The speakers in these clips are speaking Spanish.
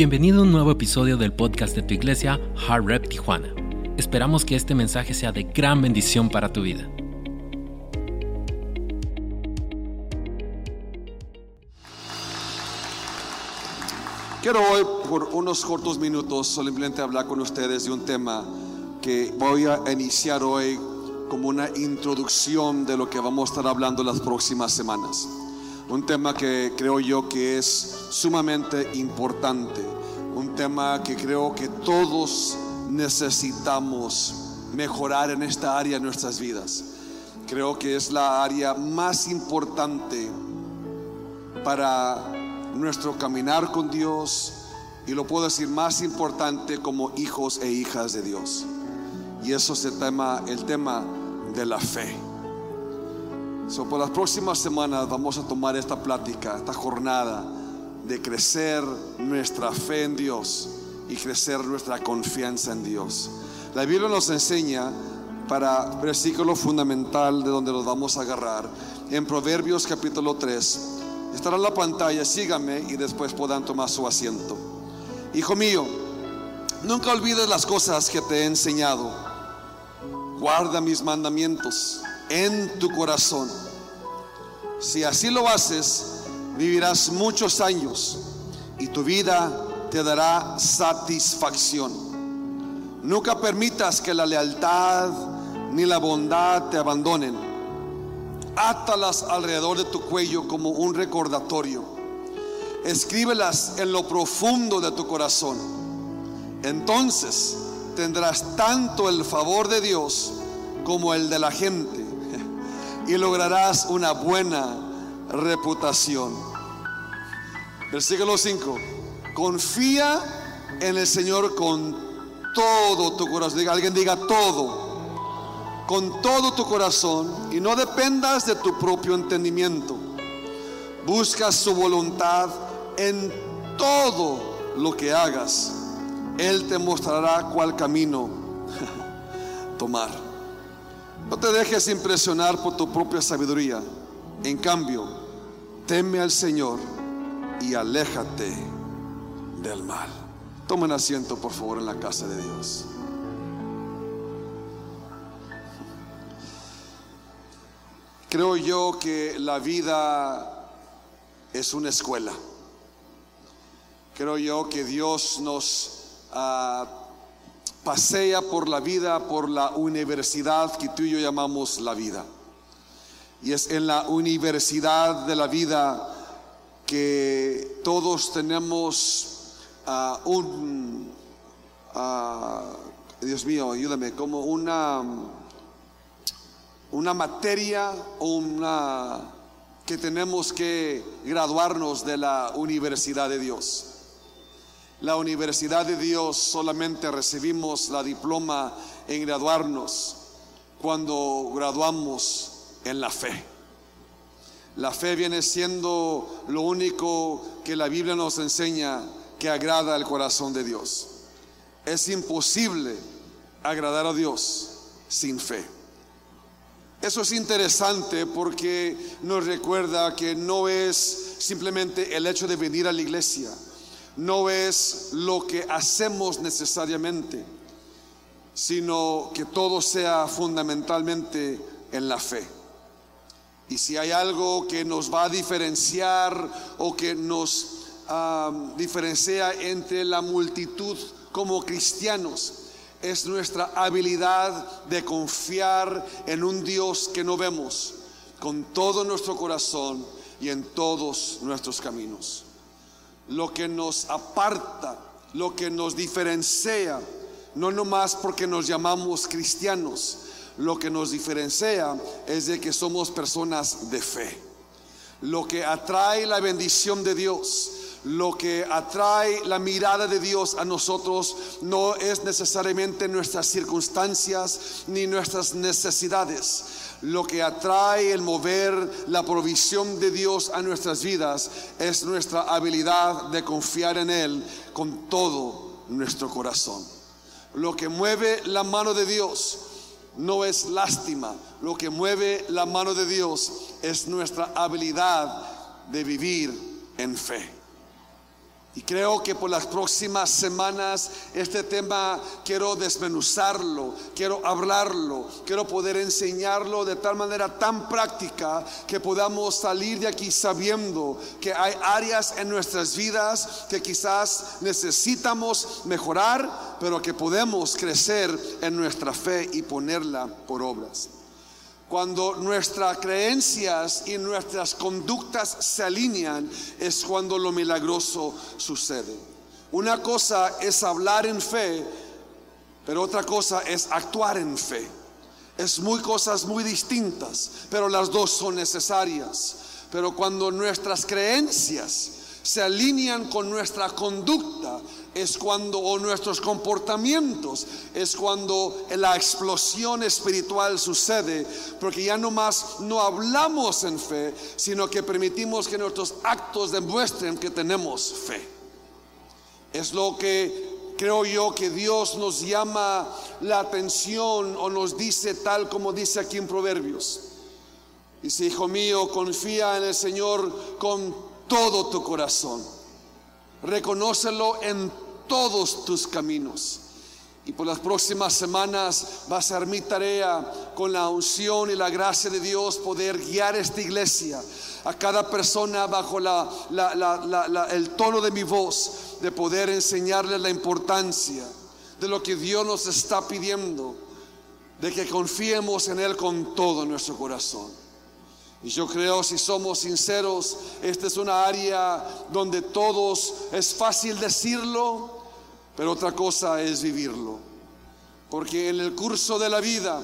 Bienvenido a un nuevo episodio del podcast de tu iglesia, Hard Rep Tijuana. Esperamos que este mensaje sea de gran bendición para tu vida. Quiero hoy, por unos cortos minutos, simplemente hablar con ustedes de un tema que voy a iniciar hoy como una introducción de lo que vamos a estar hablando las próximas semanas. Un tema que creo yo que es sumamente importante. Un tema que creo que todos necesitamos mejorar en esta área de nuestras vidas. Creo que es la área más importante para nuestro caminar con Dios y lo puedo decir más importante como hijos e hijas de Dios. Y eso es el tema, el tema de la fe. So, por las próximas semanas vamos a tomar esta plática, esta jornada de crecer nuestra fe en Dios y crecer nuestra confianza en Dios. La Biblia nos enseña para versículo fundamental de donde nos vamos a agarrar en Proverbios capítulo 3. Estará en la pantalla, sígame y después puedan tomar su asiento. Hijo mío, nunca olvides las cosas que te he enseñado. Guarda mis mandamientos en tu corazón. Si así lo haces, vivirás muchos años y tu vida te dará satisfacción. Nunca permitas que la lealtad ni la bondad te abandonen. Átalas alrededor de tu cuello como un recordatorio. Escríbelas en lo profundo de tu corazón. Entonces tendrás tanto el favor de Dios como el de la gente y lograrás una buena reputación. Versículo 5. Confía en el Señor con todo tu corazón. Alguien diga todo. Con todo tu corazón y no dependas de tu propio entendimiento. Busca su voluntad en todo lo que hagas. Él te mostrará cuál camino tomar. No te dejes impresionar por tu propia sabiduría. En cambio, teme al Señor y aléjate del mal. Tomen asiento, por favor, en la casa de Dios. Creo yo que la vida es una escuela. Creo yo que Dios nos uh, pasea por la vida, por la universidad que tú y yo llamamos la vida. Y es en la universidad de la vida que todos tenemos uh, un, uh, Dios mío, ayúdame, como una, una materia o una que tenemos que graduarnos de la universidad de Dios. La universidad de Dios solamente recibimos la diploma en graduarnos cuando graduamos en la fe. La fe viene siendo lo único que la Biblia nos enseña que agrada al corazón de Dios. Es imposible agradar a Dios sin fe. Eso es interesante porque nos recuerda que no es simplemente el hecho de venir a la iglesia no es lo que hacemos necesariamente, sino que todo sea fundamentalmente en la fe. Y si hay algo que nos va a diferenciar o que nos diferencia entre la multitud como cristianos, es nuestra habilidad de confiar en un Dios que no vemos con todo nuestro corazón y en todos nuestros caminos lo que nos aparta, lo que nos diferencia, no nomás porque nos llamamos cristianos, lo que nos diferencia es de que somos personas de fe. Lo que atrae la bendición de Dios, lo que atrae la mirada de Dios a nosotros no es necesariamente nuestras circunstancias ni nuestras necesidades lo que atrae el mover la provisión de Dios a nuestras vidas es nuestra habilidad de confiar en Él con todo nuestro corazón. Lo que mueve la mano de Dios no es lástima, lo que mueve la mano de Dios es nuestra habilidad de vivir en fe. Y creo que por las próximas semanas este tema quiero desmenuzarlo, quiero hablarlo, quiero poder enseñarlo de tal manera tan práctica que podamos salir de aquí sabiendo que hay áreas en nuestras vidas que quizás necesitamos mejorar, pero que podemos crecer en nuestra fe y ponerla por obras. Cuando nuestras creencias y nuestras conductas se alinean es cuando lo milagroso sucede. Una cosa es hablar en fe, pero otra cosa es actuar en fe. Es muy cosas muy distintas, pero las dos son necesarias. Pero cuando nuestras creencias se alinean con nuestra conducta, es cuando, o nuestros comportamientos, es cuando la explosión espiritual sucede, porque ya no más no hablamos en fe, sino que permitimos que nuestros actos demuestren que tenemos fe. Es lo que creo yo que Dios nos llama la atención o nos dice tal como dice aquí en Proverbios. Dice, hijo mío, confía en el Señor con todo tu corazón Reconócelo en todos tus caminos. Y por las próximas semanas va a ser mi tarea con la unción y la gracia de Dios poder guiar esta iglesia, a cada persona bajo el tono de mi voz, de poder enseñarle la importancia de lo que Dios nos está pidiendo, de que confiemos en Él con todo nuestro corazón. Y yo creo, si somos sinceros, esta es una área donde todos es fácil decirlo, pero otra cosa es vivirlo. Porque en el curso de la vida,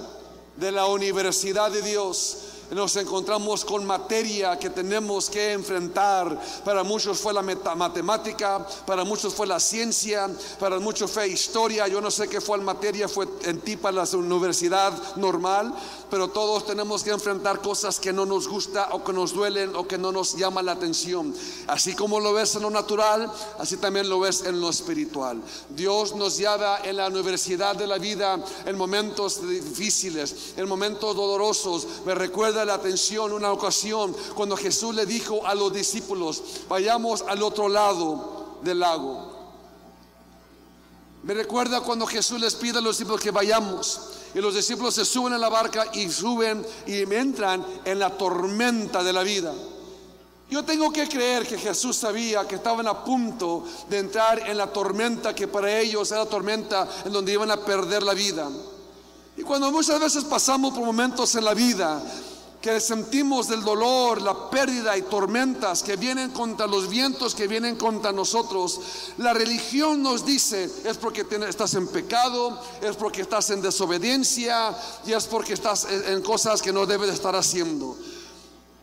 de la universidad de Dios, nos encontramos con materia que tenemos que enfrentar. Para muchos fue la matemática, para muchos fue la ciencia, para muchos fue historia. Yo no sé qué fue la materia, fue en ti para la universidad normal, pero todos tenemos que enfrentar cosas que no nos gusta o que nos duelen o que no nos llaman la atención. Así como lo ves en lo natural, así también lo ves en lo espiritual. Dios nos lleva en la universidad de la vida en momentos difíciles, en momentos dolorosos. Me recuerda la atención una ocasión cuando Jesús le dijo a los discípulos, vayamos al otro lado del lago. Me recuerda cuando Jesús les pide a los discípulos que vayamos. Y los discípulos se suben a la barca y suben y entran en la tormenta de la vida. Yo tengo que creer que Jesús sabía que estaban a punto de entrar en la tormenta que para ellos era la tormenta en donde iban a perder la vida. Y cuando muchas veces pasamos por momentos en la vida que sentimos del dolor, la pérdida y tormentas que vienen contra los vientos que vienen contra nosotros, la religión nos dice es porque estás en pecado, es porque estás en desobediencia y es porque estás en cosas que no debes estar haciendo.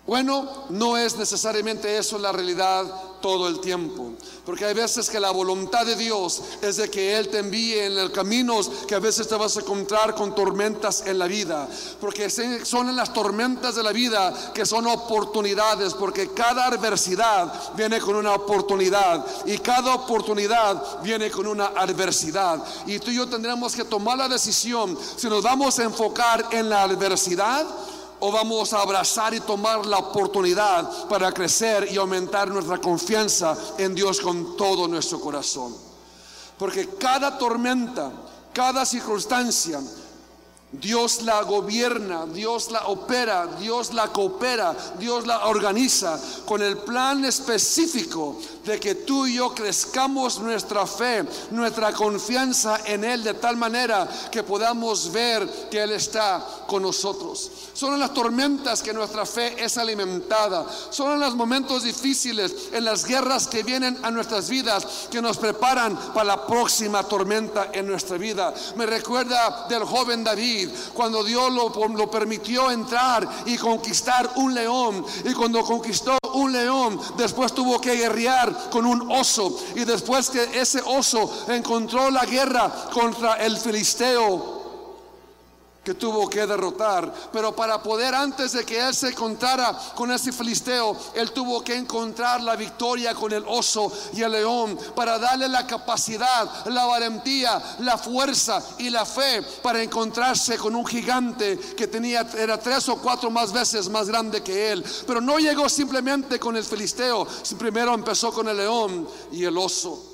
Bueno, no es necesariamente eso la realidad todo el tiempo. Porque hay veces que la voluntad de Dios es de que Él te envíe en el camino que a veces te vas a encontrar con tormentas en la vida. Porque son en las tormentas de la vida que son oportunidades. Porque cada adversidad viene con una oportunidad. Y cada oportunidad viene con una adversidad. Y tú y yo tendremos que tomar la decisión si nos vamos a enfocar en la adversidad o vamos a abrazar y tomar la oportunidad para crecer y aumentar nuestra confianza en Dios con todo nuestro corazón. Porque cada tormenta, cada circunstancia, Dios la gobierna, Dios la opera, Dios la coopera, Dios la organiza con el plan específico de que tú y yo crezcamos nuestra fe, nuestra confianza en Él de tal manera que podamos ver que Él está con nosotros. Son en las tormentas que nuestra fe es alimentada, son en los momentos difíciles, en las guerras que vienen a nuestras vidas que nos preparan para la próxima tormenta en nuestra vida. Me recuerda del joven David cuando Dios lo, lo permitió entrar y conquistar un león. Y cuando conquistó un león, después tuvo que guerrear con un oso. Y después que ese oso encontró la guerra contra el filisteo, que tuvo que derrotar. Pero para poder, antes de que él se encontrara con ese filisteo, él tuvo que encontrar la victoria con el oso y el león, para darle la capacidad, la valentía, la fuerza y la fe para encontrarse con un gigante que tenía, era tres o cuatro más veces más grande que él. Pero no llegó simplemente con el filisteo, primero empezó con el león y el oso.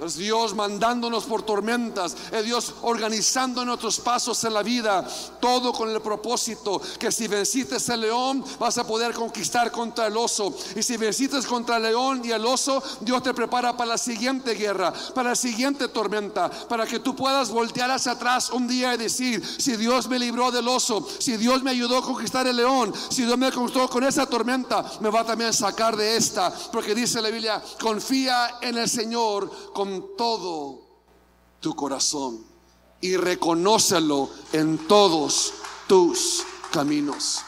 Es Dios mandándonos por tormentas, es Dios organizando nuestros pasos en la vida, todo con el propósito que si venciste el león vas a poder conquistar contra el oso. Y si venciste contra el león y el oso, Dios te prepara para la siguiente guerra, para la siguiente tormenta, para que tú puedas voltear hacia atrás un día y decir, si Dios me libró del oso, si Dios me ayudó a conquistar el león, si Dios me conquistó con esa tormenta, me va también a sacar de esta. Porque dice la Biblia, confía en el Señor todo tu corazón y reconócelo en todos tus caminos.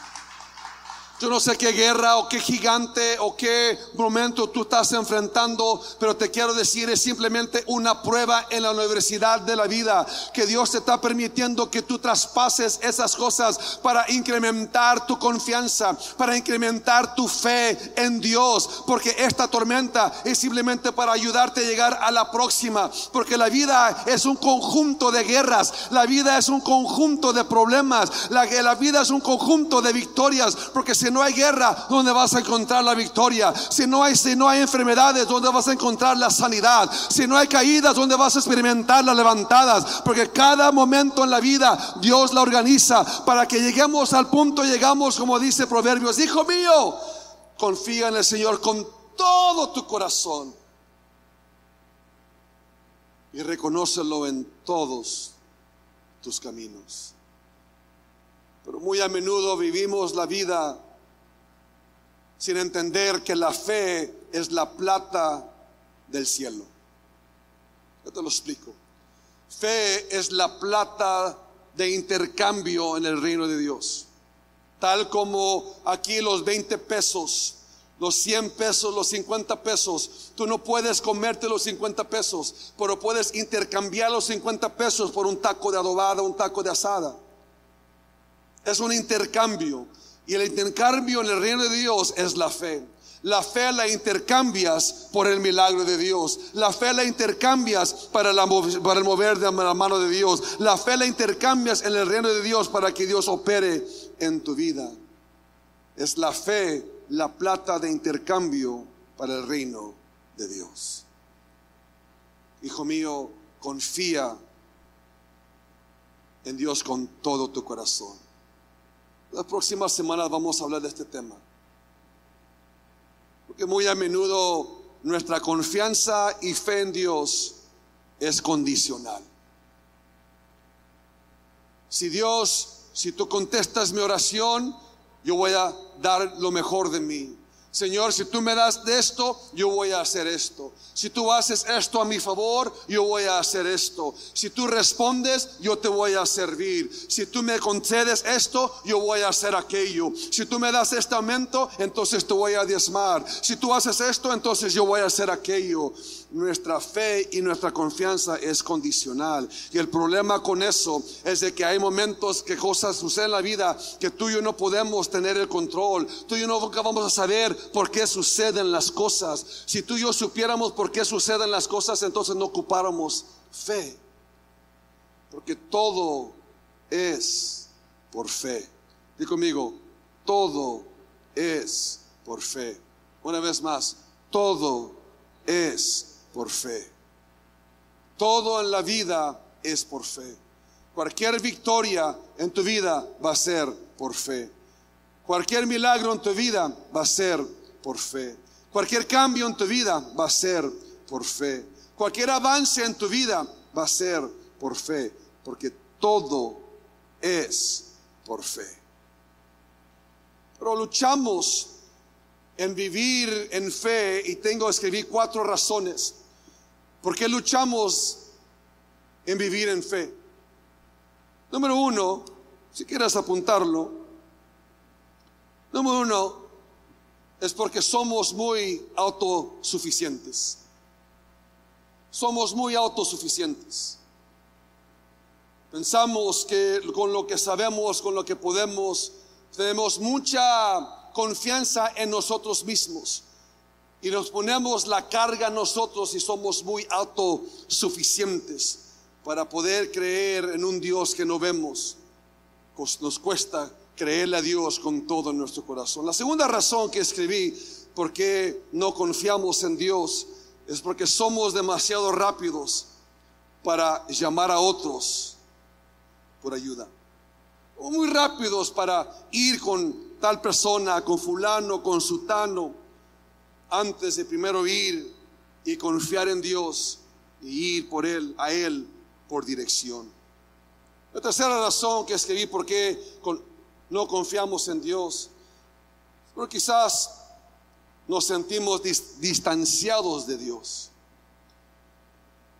Yo no sé qué guerra o qué gigante o qué momento tú estás enfrentando, pero te quiero decir, es simplemente una prueba en la universidad de la vida, que Dios te está permitiendo que tú traspases esas cosas para incrementar tu confianza, para incrementar tu fe en Dios, porque esta tormenta es simplemente para ayudarte a llegar a la próxima, porque la vida es un conjunto de guerras, la vida es un conjunto de problemas, la, la vida es un conjunto de victorias, porque si no hay guerra, ¿dónde vas a encontrar la victoria? Si no hay, si no hay enfermedades, ¿dónde vas a encontrar la sanidad? Si no hay caídas, ¿dónde vas a experimentar las levantadas? Porque cada momento en la vida Dios la organiza para que lleguemos al punto, llegamos como dice Proverbios, hijo mío, confía en el Señor con todo tu corazón y reconócelo en todos tus caminos. Pero muy a menudo vivimos la vida sin entender que la fe es la plata del cielo. Yo te lo explico. Fe es la plata de intercambio en el reino de Dios. Tal como aquí los 20 pesos, los 100 pesos, los 50 pesos. Tú no puedes comerte los 50 pesos, pero puedes intercambiar los 50 pesos por un taco de adobada, un taco de asada. Es un intercambio. Y el intercambio en el reino de Dios es la fe. La fe la intercambias por el milagro de Dios. La fe la intercambias para, el mover de la mano de Dios. La fe la intercambias en el reino de Dios para que Dios opere en tu vida. Es la fe la plata de intercambio para el reino de Dios. Hijo mío, confía en Dios con todo tu corazón. Las próximas semanas vamos a hablar de este tema. Porque muy a menudo nuestra confianza y fe en Dios es condicional. Si Dios, si tú contestas mi oración, yo voy a dar lo mejor de mí. Señor, si tú me das de esto, yo voy a hacer esto. Si tú haces esto a mi favor, yo voy a hacer esto. Si tú respondes, yo te voy a servir. Si tú me concedes esto, yo voy a hacer aquello. Si tú me das este aumento, entonces te voy a diezmar. Si tú haces esto, entonces yo voy a hacer aquello nuestra fe y nuestra confianza es condicional. Y el problema con eso es de que hay momentos que cosas suceden en la vida que tú y yo no podemos tener el control. Tú y yo nunca vamos a saber por qué suceden las cosas. Si tú y yo supiéramos por qué suceden las cosas, entonces no ocupáramos fe. Porque todo es por fe. Dí conmigo, todo es por fe. Una vez más, todo es por fe. Todo en la vida es por fe. Cualquier victoria en tu vida va a ser por fe. Cualquier milagro en tu vida va a ser por fe. Cualquier cambio en tu vida va a ser por fe. Cualquier avance en tu vida va a ser por fe. Porque todo es por fe. Pero luchamos en vivir en fe y tengo que escribir cuatro razones ¿Por qué luchamos en vivir en fe? Número uno, si quieres apuntarlo, número uno es porque somos muy autosuficientes. Somos muy autosuficientes. Pensamos que con lo que sabemos, con lo que podemos, tenemos mucha confianza en nosotros mismos y nos ponemos la carga nosotros y somos muy autosuficientes para poder creer en un Dios que no vemos. Nos cuesta creerle a Dios con todo nuestro corazón. La segunda razón que escribí por qué no confiamos en Dios es porque somos demasiado rápidos para llamar a otros por ayuda. O muy rápidos para ir con tal persona, con fulano, con sutano, antes de primero ir y confiar en Dios y ir por Él, a Él por dirección. La tercera razón que escribí por qué no confiamos en Dios, porque quizás nos sentimos distanciados de Dios.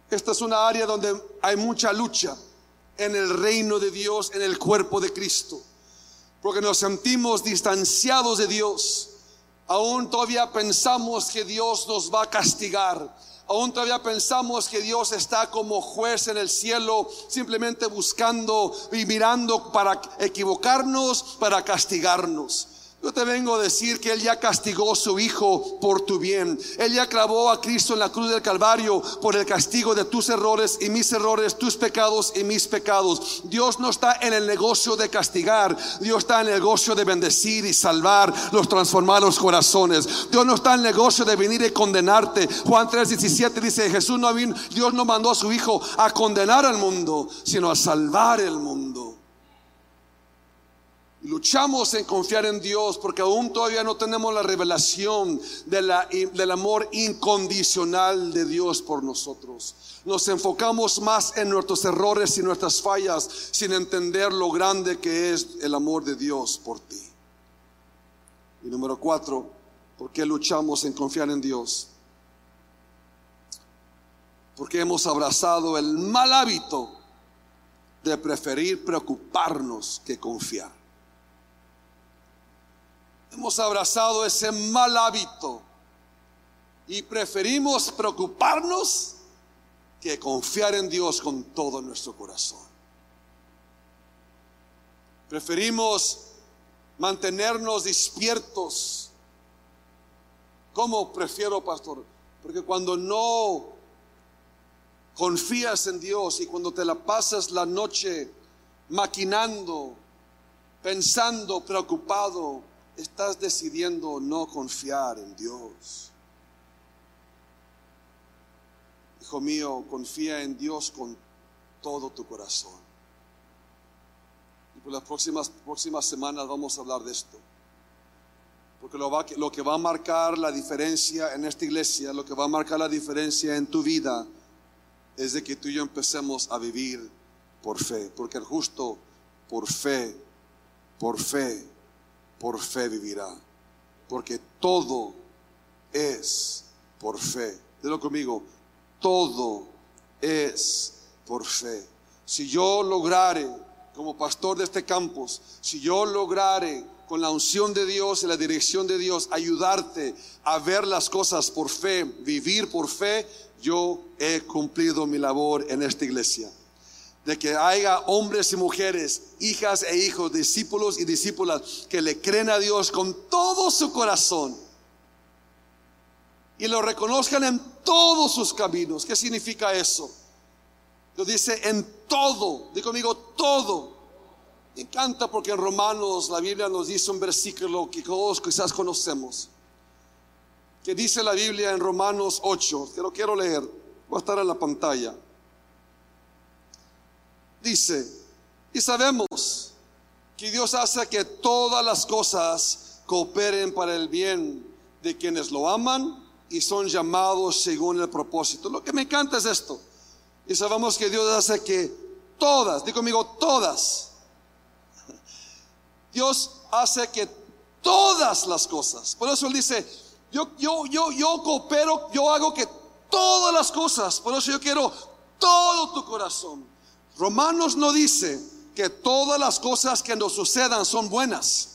Esta es una área donde hay mucha lucha en el reino de Dios, en el cuerpo de Cristo, porque nos sentimos distanciados de Dios. Aún todavía pensamos que Dios nos va a castigar Aún todavía pensamos que Dios está como juez en el cielo, simplemente buscando y mirando para equivocarnos, para castigarnos. Yo te vengo a decir que Él ya castigó a su Hijo por tu bien. Él ya clavó a Cristo en la cruz del Calvario por el castigo de tus errores y mis errores, tus pecados y mis pecados. Dios no está en el negocio de castigar. Dios está en el negocio de bendecir y salvar los transformados corazones. Dios no está en el negocio de venir y condenarte. Juan 3:17 dice, Jesús no vino, Dios no mandó a su Hijo a condenar al mundo, sino a salvar el mundo. Luchamos en confiar en Dios porque aún todavía no tenemos la revelación del amor incondicional de Dios por nosotros. Nos enfocamos más en nuestros errores y nuestras fallas sin entender lo grande que es el amor de Dios por ti. Y número cuatro, ¿por qué luchamos en confiar en Dios? Porque hemos abrazado el mal hábito de preferir preocuparnos que confiar. Hemos abrazado ese mal hábito y preferimos preocuparnos que confiar en Dios con todo nuestro corazón. Preferimos mantenernos despiertos. ¿Cómo prefiero, pastor? Porque cuando no confías en Dios y cuando te la pasas la noche maquinando, pensando, preocupado, estás decidiendo no confiar en Dios. Hijo mío, confía en Dios con todo tu corazón. Y por las próximas, próximas semanas vamos a hablar de esto. Porque lo, va, lo que va a marcar la diferencia en esta iglesia, lo que va a marcar la diferencia en tu vida, es de que tú y yo empecemos a vivir por fe. Porque el justo, por fe, por fe, por fe vivirá. Porque todo es por fe. Dilo conmigo, todo es por fe. Si yo lograre, como pastor de este campus, si yo lograre con la unción de Dios y la dirección de Dios ayudarte a ver las cosas por fe, vivir por fe, yo he cumplido mi labor en esta iglesia de que haya hombres y mujeres, hijas e hijos, discípulos y discípulas que le creen a Dios con todo su corazón y lo reconozcan en todos sus caminos. ¿Qué significa eso? Lo dice en todo, digo conmigo todo. Me encanta porque en Romanos la Biblia nos dice un versículo que todos quizás conocemos. Que dice la Biblia en Romanos 8, que lo quiero leer, va a estar en la pantalla dice, y sabemos que Dios hace que todas las cosas cooperen para el bien de quienes lo aman y son llamados según el propósito. Lo que me encanta es esto. Y sabemos que Dios hace que todas, digo conmigo, todas. Dios hace que todas las cosas. Por eso Él dice, yo, yo, yo, yo coopero, yo hago que todas las cosas. Por eso yo quiero todo tu corazón Romanos no dice que todas las cosas que nos sucedan son buenas.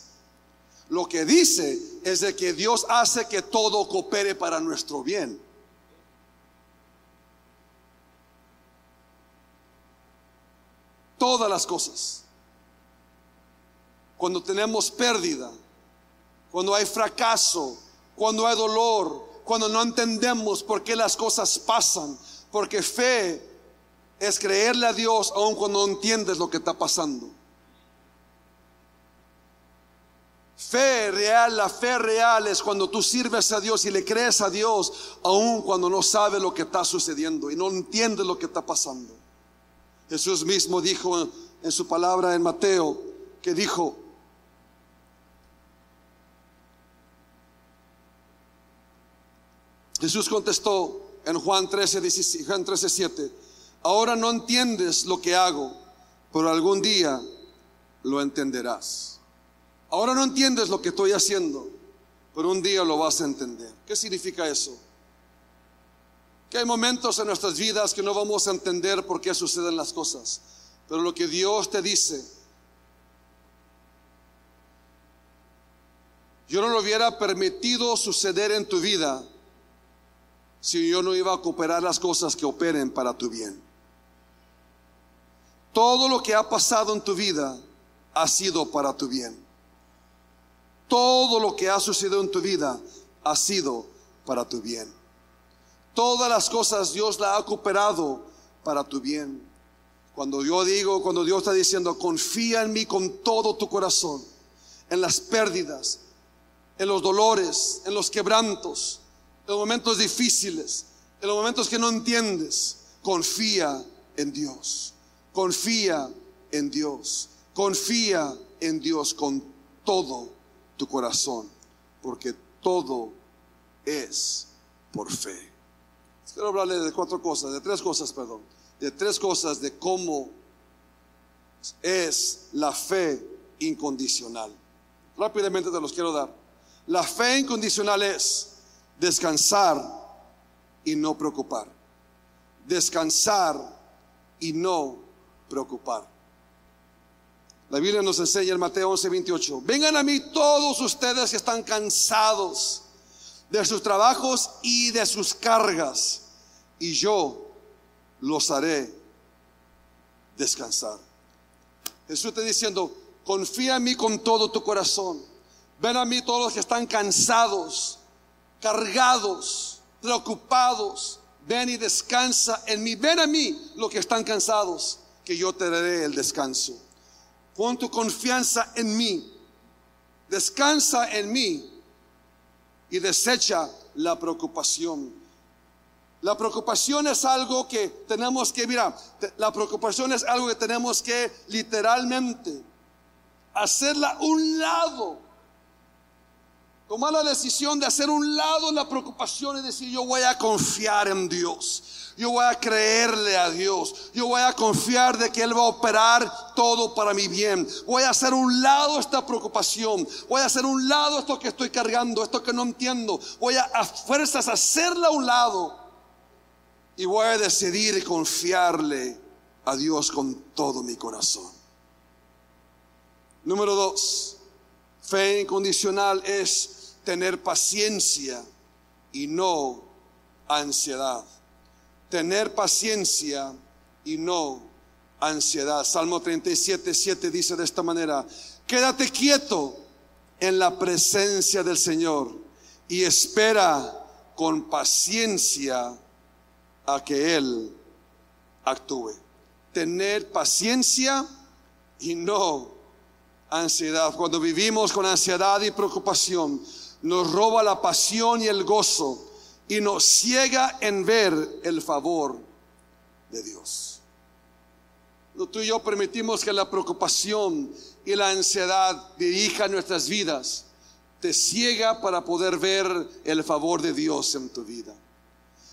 Lo que dice es de que Dios hace que todo coopere para nuestro bien. todas las cosas. Cuando tenemos pérdida, cuando hay fracaso, cuando hay dolor, cuando no entendemos por qué las cosas pasan, porque fe es creerle a Dios aun cuando no entiendes lo que está pasando. Fe real, la fe real es cuando tú sirves a Dios y le crees a Dios, aun cuando no sabes lo que está sucediendo y no entiendes lo que está pasando. Jesús mismo dijo en su palabra en Mateo, que dijo, Jesús contestó en Juan 13, Juan 13, 7, ahora no entiendes lo que hago, pero algún día lo entenderás. Ahora no entiendes lo que estoy haciendo, pero un día lo vas a entender. ¿Qué significa eso? Que hay momentos en nuestras vidas que no vamos a entender por qué suceden las cosas, pero lo que Dios te dice, yo no lo hubiera permitido suceder en tu vida si yo no iba a cooperar las cosas que operen para tu bien. Todo lo que ha pasado en tu vida ha sido para tu bien. Todo lo que ha sucedido en tu vida ha sido para tu bien. Todas las cosas Dios la ha cooperado para tu bien. Cuando yo digo, cuando Dios está diciendo, confía en mí con todo tu corazón, en las pérdidas, en los dolores, en los quebrantos, en los momentos difíciles, en los momentos que no entiendes, confía en Dios. Confía en Dios. Confía en Dios con todo tu corazón, porque todo es por fe. Quiero hablarle de cuatro cosas, de tres cosas, perdón, de tres cosas de cómo es la fe incondicional. Rápidamente te los quiero dar. La fe incondicional es descansar y no preocupar. Descansar y no preocupar. La Biblia nos enseña en Mateo 11, 28. Vengan a mí todos ustedes que están cansados de sus trabajos y de sus cargas, y yo los haré descansar. Jesús está diciendo, confía en mí con todo tu corazón. Ven a mí todos los que están cansados, cargados, preocupados. Ven y descansa en mí. Ven a mí los que están cansados, que yo te daré el descanso. Pon tu confianza en mí. Descansa en mí y desecha la preocupación. La preocupación es algo que tenemos que, mira, la preocupación es algo que tenemos que literalmente hacerla un lado. Tomar la decisión de hacer un lado la preocupación y decir, yo voy a confiar en Dios. Yo voy a creerle a Dios. Yo voy a confiar de que Él va a operar todo para mi bien. Voy a hacer un lado esta preocupación. Voy a hacer un lado esto que estoy cargando, esto que no entiendo. Voy a a fuerzas hacerla a un lado. Y voy a decidir confiarle a Dios con todo mi corazón. Número dos, fe incondicional es tener paciencia y no ansiedad tener paciencia y no ansiedad. Salmo 37, 7 dice de esta manera, quédate quieto en la presencia del Señor y espera con paciencia a que Él actúe. Tener paciencia y no ansiedad. Cuando vivimos con ansiedad y preocupación, nos roba la pasión y el gozo y nos ciega en ver el favor de Dios. Tú y yo permitimos que la preocupación y la ansiedad dirijan nuestras vidas, te ciega para poder ver el favor de Dios en tu vida.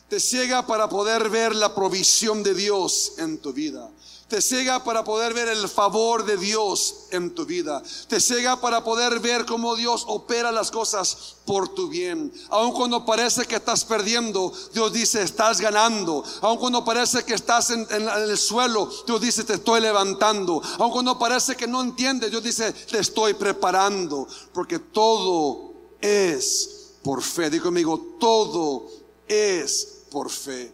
Te ciega para poder ver la provisión de Dios en tu vida te ciega para poder ver el favor de Dios en tu vida. Te ciega para poder ver cómo Dios opera las cosas por tu bien. Aun cuando parece que estás perdiendo, Dios dice, estás ganando. Aun cuando parece que estás en, el suelo, Dios dice, te estoy levantando. Aun cuando parece que no entiendes, Dios dice, te estoy preparando. Porque todo es por fe. Digo conmigo, todo es por fe.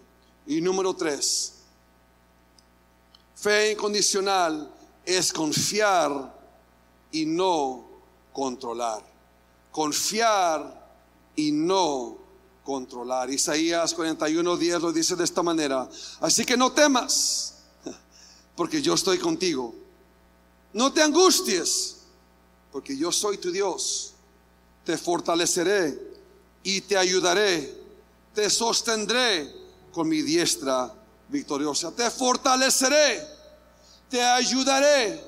Y número tres Fe incondicional es confiar y no controlar. Confiar y no controlar. Isaías 41, 10 lo dice de esta manera. Así que no temas, porque yo estoy contigo. No te angusties, porque yo soy tu Dios. Te fortaleceré y te ayudaré. Te sostendré con mi diestra victoriosa. Te fortaleceré, te ayudaré,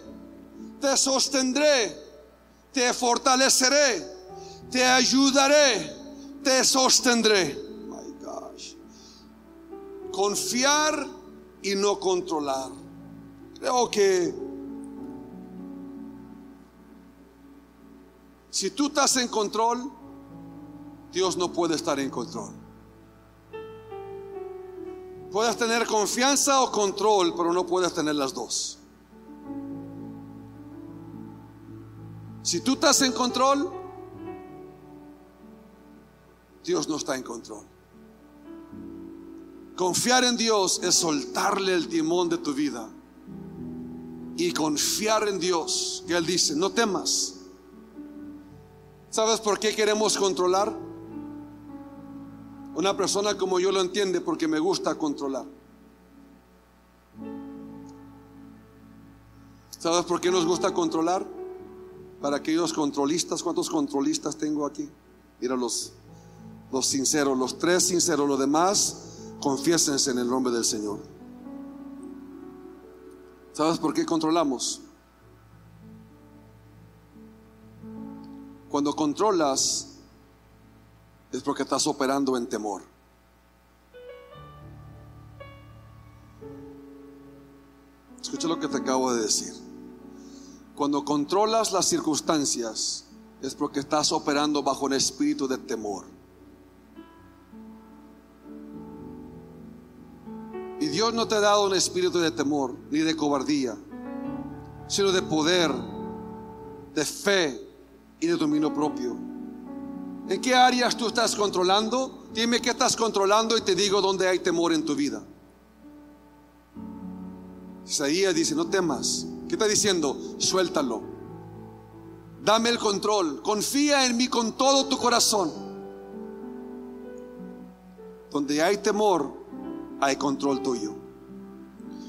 te sostendré, te fortaleceré, te ayudaré, te sostendré. My gosh. Confiar y no controlar. Creo que si tú estás en control, Dios no puede estar en control. Puedes tener confianza o control, pero no puedes tener las dos. Si tú estás en control, Dios no está en control. Confiar en Dios es soltarle el timón de tu vida y confiar en Dios, que Él dice, no temas. ¿Sabes por qué queremos controlar? Una persona como yo lo entiende porque me gusta controlar. ¿Sabes por qué nos gusta controlar? Para aquellos controlistas, ¿cuántos controlistas tengo aquí? Mira los, los sinceros, los tres sinceros, los demás, confiésense en el nombre del Señor. ¿Sabes por qué controlamos? Cuando controlas, es porque estás operando en temor. Escucha lo que te acabo de decir. Cuando controlas las circunstancias es porque estás operando bajo un espíritu de temor. Y Dios no te ha dado un espíritu de temor ni de cobardía, sino de poder, de fe y de dominio propio. ¿En qué áreas tú estás controlando? Dime qué estás controlando y te digo dónde hay temor en tu vida. Isaías dice, no temas. ¿Qué está diciendo? Suéltalo. Dame el control. Confía en mí con todo tu corazón. Donde hay temor, hay control tuyo.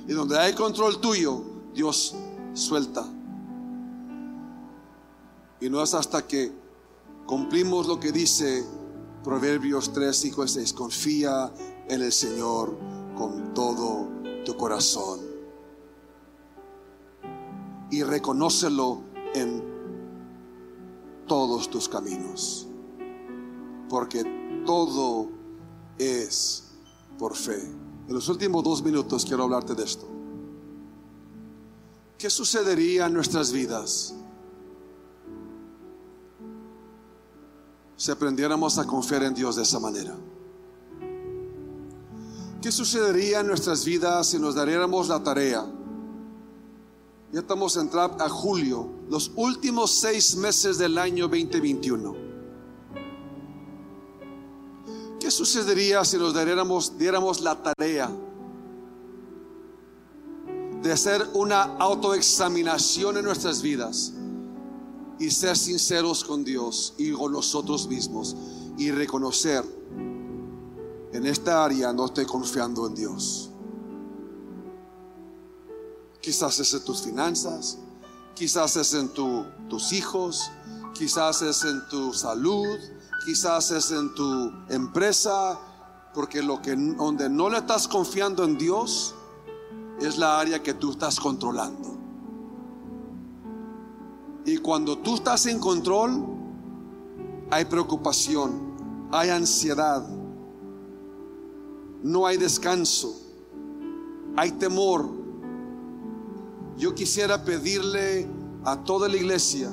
Y donde hay control tuyo, Dios suelta. Y no es hasta que cumplimos lo que dice Proverbios 3, 5 y 6. Confía en el Señor con todo tu corazón. Y reconócelo en todos tus caminos. Porque todo es por fe. En los últimos dos minutos quiero hablarte de esto. ¿Qué sucedería en nuestras vidas si aprendiéramos a confiar en Dios de esa manera? ¿Qué sucedería en nuestras vidas si nos daríamos la tarea? Ya estamos entrando a julio, los últimos seis meses del año 2021. ¿Qué sucedería si nos diéramos, diéramos la tarea de hacer una autoexaminación en nuestras vidas? Y ser sinceros con Dios y con nosotros mismos y reconocer en esta área no estoy confiando en Dios. Quizás es en tus finanzas, quizás es en tus hijos, quizás es en tu salud, quizás es en tu empresa, porque lo que donde no le estás confiando en Dios es la área que tú estás controlando. Y cuando tú estás en control, hay preocupación, hay ansiedad, no hay descanso, hay temor. Yo quisiera pedirle a toda la iglesia,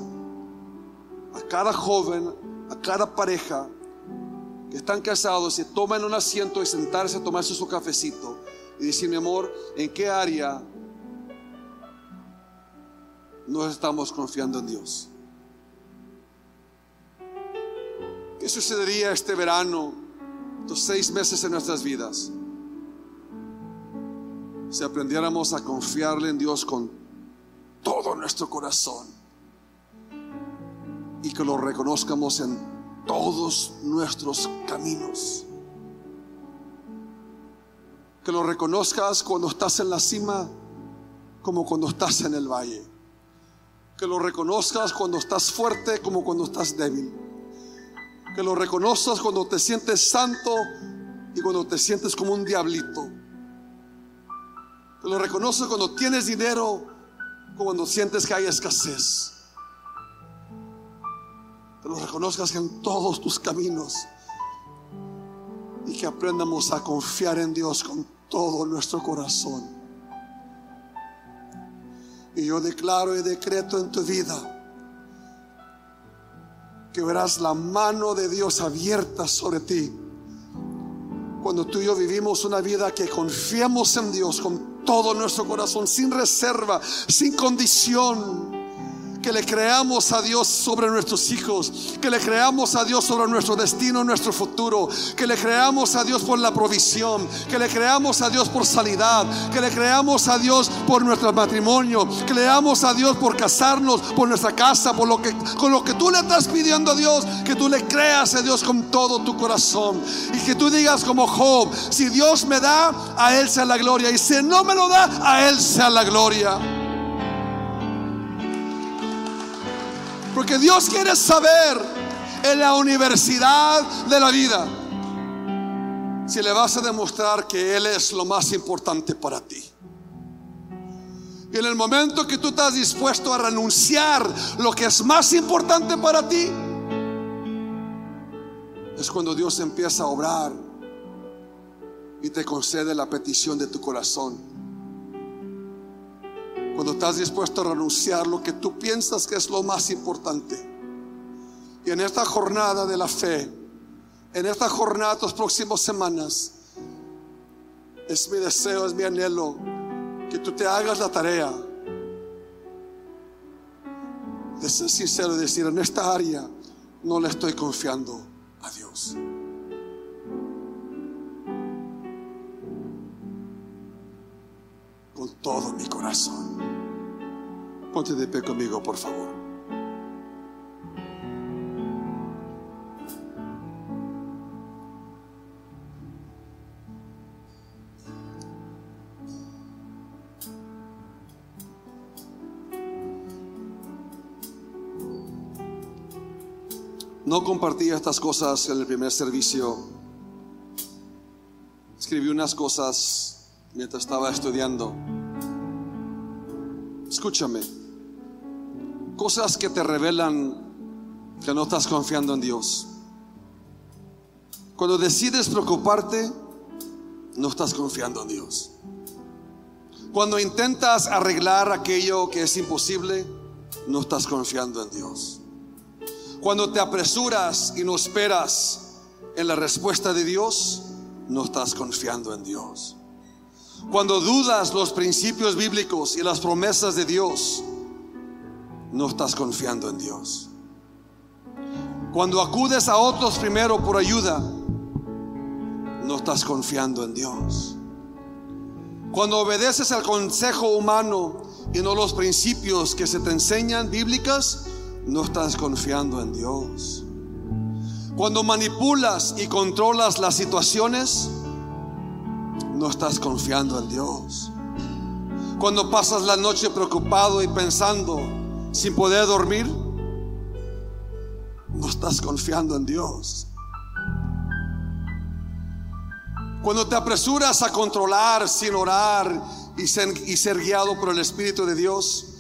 a cada joven, a cada pareja que están casados, se tomen un asiento y sentarse a tomarse su cafecito y decir, mi amor, ¿en qué área no estamos confiando en Dios. ¿Qué sucedería este verano, estos seis meses en nuestras vidas? si aprendiéramos a confiarle en Dios con todo nuestro corazón y que lo reconozcamos en todos nuestros caminos. Que lo reconozcas cuando estás en la cima como cuando estás en el valle. Que lo reconozcas cuando estás fuerte como cuando estás débil. Que lo reconozcas cuando te sientes santo y cuando te sientes como un diablito. Que lo reconoces cuando tienes dinero, cuando sientes que hay escasez. Que lo reconozcas en todos tus caminos y que aprendamos a confiar en Dios con todo nuestro corazón. Y yo declaro y decreto en tu vida que verás la mano de Dios abierta sobre ti. Cuando tú y yo vivimos una vida que confiamos en Dios con todo nuestro corazón, sin reserva, sin condición que le creamos a Dios sobre nuestros hijos, que le creamos a Dios sobre nuestro destino, nuestro futuro, que le creamos a Dios por la provisión, que le creamos a Dios por sanidad, que le creamos a Dios por nuestro matrimonio, que le creamos a Dios por casarnos, por nuestra casa, por lo que con lo que tú le estás pidiendo a Dios, que tú le creas a Dios con todo tu corazón y que tú digas como Job, si Dios me da, a él sea la gloria y si no me lo da, a él sea la gloria. Porque Dios quiere saber en la universidad de la vida si le vas a demostrar que Él es lo más importante para ti. Y en el momento que tú estás dispuesto a renunciar lo que es más importante para ti, es cuando Dios empieza a obrar y te concede la petición de tu corazón. Cuando estás dispuesto a renunciar lo que tú piensas que es lo más importante. Y en esta jornada de la fe, en esta jornada, de las próximas semanas, es mi deseo, es mi anhelo que tú te hagas la tarea de ser sincero y decir, en esta área no le estoy confiando a Dios. Con todo mi corazón. Ponte de pie conmigo, por favor. No compartí estas cosas en el primer servicio. Escribí unas cosas mientras estaba estudiando. Escúchame. Cosas que te revelan que no estás confiando en Dios. Cuando decides preocuparte, no estás confiando en Dios. Cuando intentas arreglar aquello que es imposible, no estás confiando en Dios. Cuando te apresuras y no esperas en la respuesta de Dios, no estás confiando en Dios. Cuando dudas los principios bíblicos y las promesas de Dios, no estás confiando en Dios. Cuando acudes a otros primero por ayuda, no estás confiando en Dios. Cuando obedeces al consejo humano y no los principios que se te enseñan bíblicas, no estás confiando en Dios. Cuando manipulas y controlas las situaciones, no estás confiando en Dios. Cuando pasas la noche preocupado y pensando sin poder dormir, no estás confiando en Dios. Cuando te apresuras a controlar sin orar y ser, y ser guiado por el Espíritu de Dios,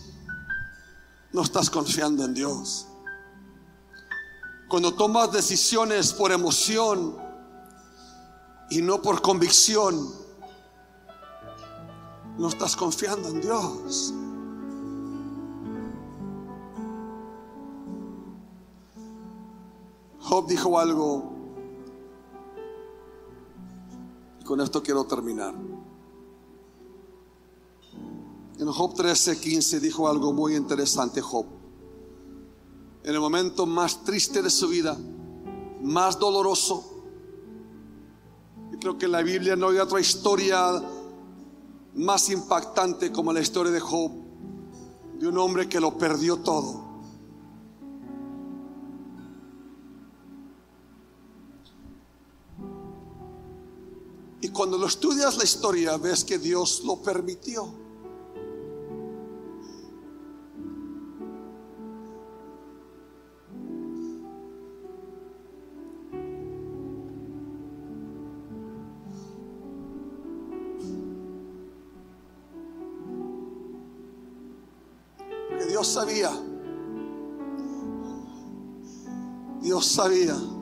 no estás confiando en Dios. Cuando tomas decisiones por emoción y no por convicción, no estás confiando en Dios. Job dijo algo, y con esto quiero terminar. En Job 13, 15 dijo algo muy interesante Job. En el momento más triste de su vida, más doloroso. Yo creo que en la Biblia no hay otra historia más impactante como la historia de Job, de un hombre que lo perdió todo. Y cuando lo estudias la historia, ves que Dios lo permitió. Dios sabía. Dios sabía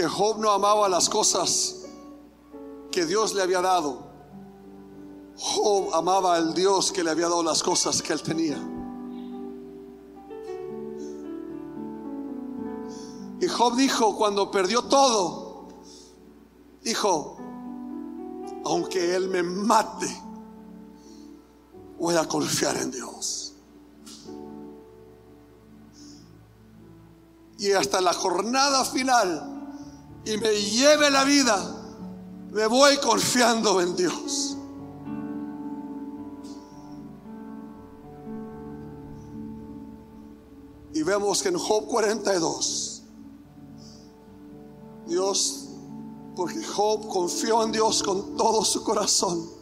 que Job no amaba las cosas que Dios le había dado. Job amaba al Dios que le había dado las cosas que él tenía. Y Job dijo cuando perdió todo, dijo, aunque él me mate, voy a confiar en Dios. Y hasta la jornada final, y me lleve la vida, me voy confiando en Dios. Y vemos que en Job 42, Dios, porque Job confió en Dios con todo su corazón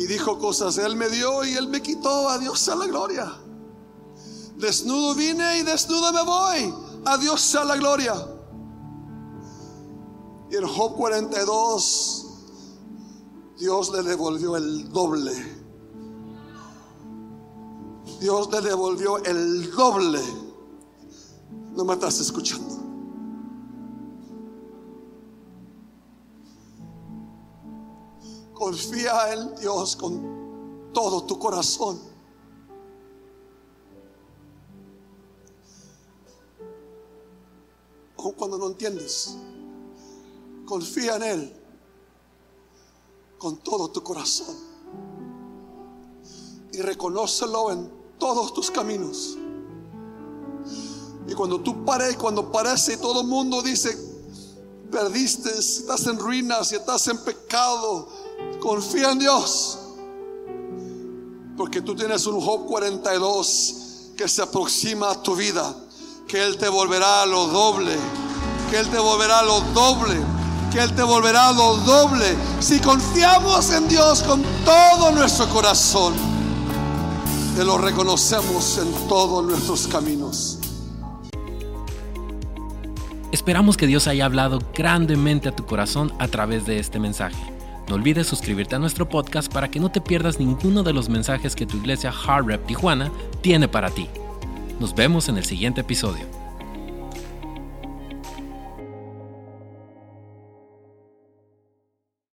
y dijo cosas, Él me dio y Él me quitó, a Dios sea la gloria. Desnudo vine y desnudo me voy, a Dios sea la gloria. Y en Job 42, Dios le devolvió el doble. Dios le devolvió el doble. No me estás escuchando. Confía en Dios con todo tu corazón. Aun cuando no entiendes. Confía en Él con todo tu corazón. Y reconócelo en todos tus caminos. Y cuando tú pares, cuando parece todo el mundo dice, perdiste, estás en ruinas y estás en pecado, confía en Dios. Porque tú tienes un Job 42 que se aproxima a tu vida, que Él te volverá a lo doble, que Él te volverá a lo doble que Él te volverá lo doble si confiamos en Dios con todo nuestro corazón. Te lo reconocemos en todos nuestros caminos. Esperamos que Dios haya hablado grandemente a tu corazón a través de este mensaje. No olvides suscribirte a nuestro podcast para que no te pierdas ninguno de los mensajes que tu iglesia Hard Rep Tijuana tiene para ti. Nos vemos en el siguiente episodio.